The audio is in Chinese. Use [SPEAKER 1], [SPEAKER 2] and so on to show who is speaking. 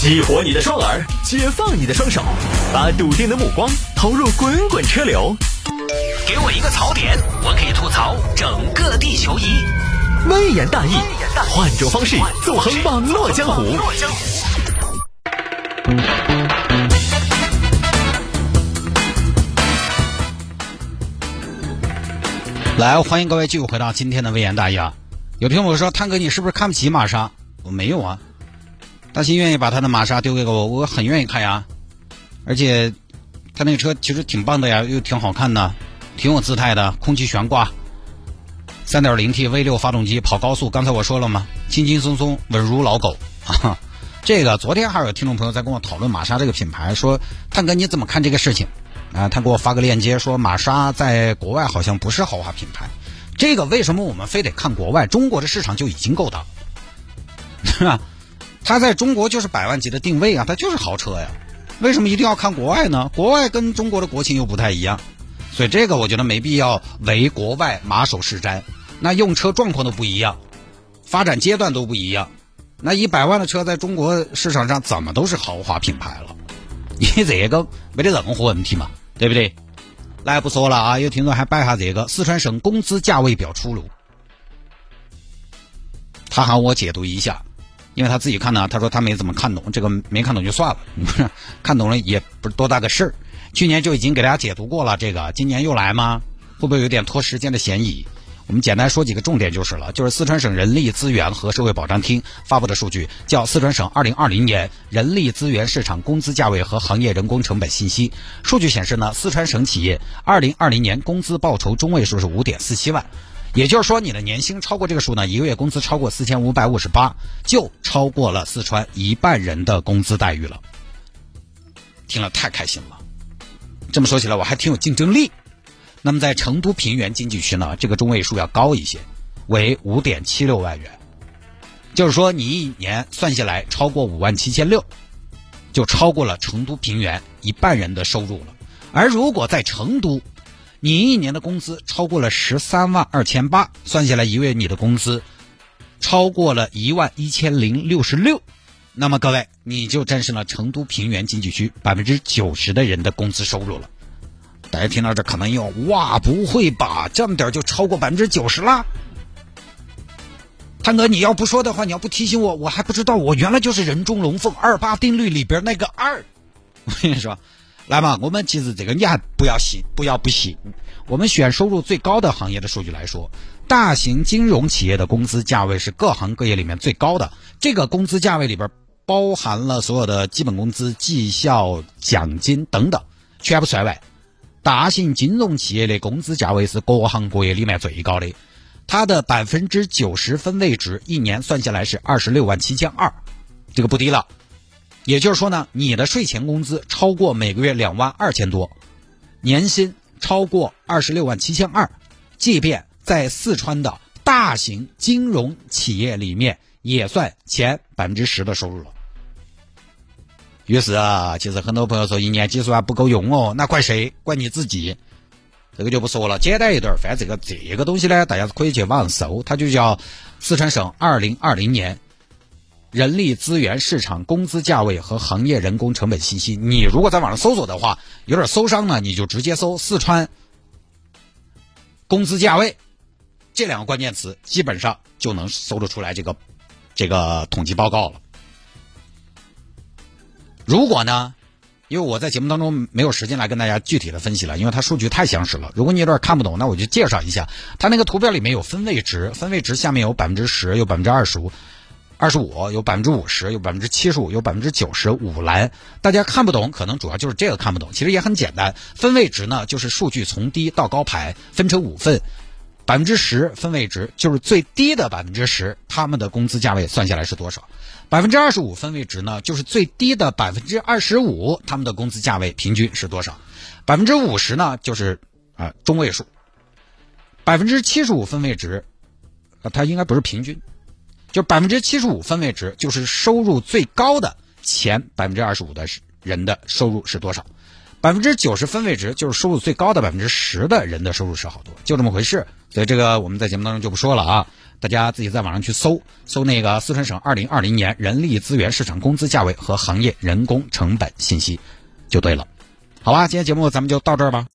[SPEAKER 1] 激活你的双耳，解放你的双手，把笃定的目光投入滚滚车流。给我一个槽点，我可以吐槽整个地球仪。微言大义，换种方式纵横网络江湖。
[SPEAKER 2] 来，欢迎各位继续回到今天的微言大义啊！有听我说，探哥，你是不是看不起玛莎？我没有啊，大新愿意把他的玛莎丢给我，我很愿意看呀。而且他那个车其实挺棒的呀，又挺好看的，挺有姿态的，空气悬挂，三点零 T V 六发动机跑高速，刚才我说了吗？轻轻松松，稳如老狗。哈哈，这个昨天还有听众朋友在跟我讨论玛莎这个品牌，说探哥你怎么看这个事情？啊，他给我发个链接，说玛莎在国外好像不是豪华品牌。这个为什么我们非得看国外？中国的市场就已经够大，是吧？它在中国就是百万级的定位啊，它就是豪车呀。为什么一定要看国外呢？国外跟中国的国情又不太一样，所以这个我觉得没必要为国外马首是瞻。那用车状况都不一样，发展阶段都不一样。那一百万的车在中国市场上怎么都是豪华品牌了？你这个没得任何问题嘛，对不对？来不说了啊，有听众还摆下这个四川省工资价位表出炉，他喊我解读一下，因为他自己看呢，他说他没怎么看懂，这个没看懂就算了，看懂了也不是多大个事儿。去年就已经给大家解读过了，这个今年又来吗？会不会有点拖时间的嫌疑？我们简单说几个重点就是了，就是四川省人力资源和社会保障厅发布的数据，叫《四川省2020年人力资源市场工资价位和行业人工成本信息》。数据显示呢，四川省企业2020年工资报酬中位数是5.47万，也就是说，你的年薪超过这个数呢，一个月工资超过4558，就超过了四川一半人的工资待遇了。听了太开心了，这么说起来，我还挺有竞争力。那么在成都平原经济区呢，这个中位数要高一些，为五点七六万元，就是说你一年算下来超过五万七千六，就超过了成都平原一半人的收入了。而如果在成都，你一年的工资超过了十三万二千八，算下来一个月你的工资超过了一万一千零六十六，那么各位你就战胜了成都平原经济区百分之九十的人的工资收入了。大家听到这可能又哇，不会吧？这么点就超过百分之九十啦？潘哥，你要不说的话，你要不提醒我，我还不知道。我原来就是人中龙凤二八定律里边那个二。我跟你说，来嘛，我们其实这个你还不要信，不要不信。我们选收入最高的行业的数据来说，大型金融企业的工资价位是各行各业里面最高的。这个工资价位里边包含了所有的基本工资、绩效奖金等等，全部算外。大型金融企业的工资价位是各行各业里面最高的，它的百分之九十分位值一年算下来是二十六万七千二，这个不低了。也就是说呢，你的税前工资超过每个月两万二千多，年薪超过二十六万七千二，即便在四川的大型金融企业里面，也算前百分之十的收入了。于是啊，其实很多朋友说一年几十万不够用哦，那怪谁？怪你自己。这个就不说了，简单一点。反正这个这个东西呢，大家可以去网上搜，它就叫四川省二零二零年人力资源市场工资价位和行业人工成本信息。你如果在网上搜索的话，有点搜商呢，你就直接搜四川工资价位这两个关键词，基本上就能搜得出来这个这个统计报告了。如果呢？因为我在节目当中没有时间来跟大家具体的分析了，因为它数据太详实了。如果你有点看不懂，那我就介绍一下，它那个图表里面有分位值，分位值下面有百分之十，有百分之二十五，二十五，有百分之五十，有百分之七十五，有百分之九十五蓝。大家看不懂，可能主要就是这个看不懂。其实也很简单，分位值呢就是数据从低到高排，分成五份，百分之十分位值就是最低的百分之十，他们的工资价位算下来是多少？百分之二十五分位值呢，就是最低的百分之二十五，他们的工资价位平均是多少？百分之五十呢，就是啊中位数。百分之七十五分位值，啊，它应该不是平均，就百分之七十五分位值就是收入最高的前百分之二十五的人的收入是多少？百分之九十分位值就是收入最高的百分之十的人的收入是好多，就这么回事。所以这个我们在节目当中就不说了啊。大家自己在网上去搜搜那个四川省二零二零年人力资源市场工资价位和行业人工成本信息，就对了。好吧，今天节目咱们就到这儿吧。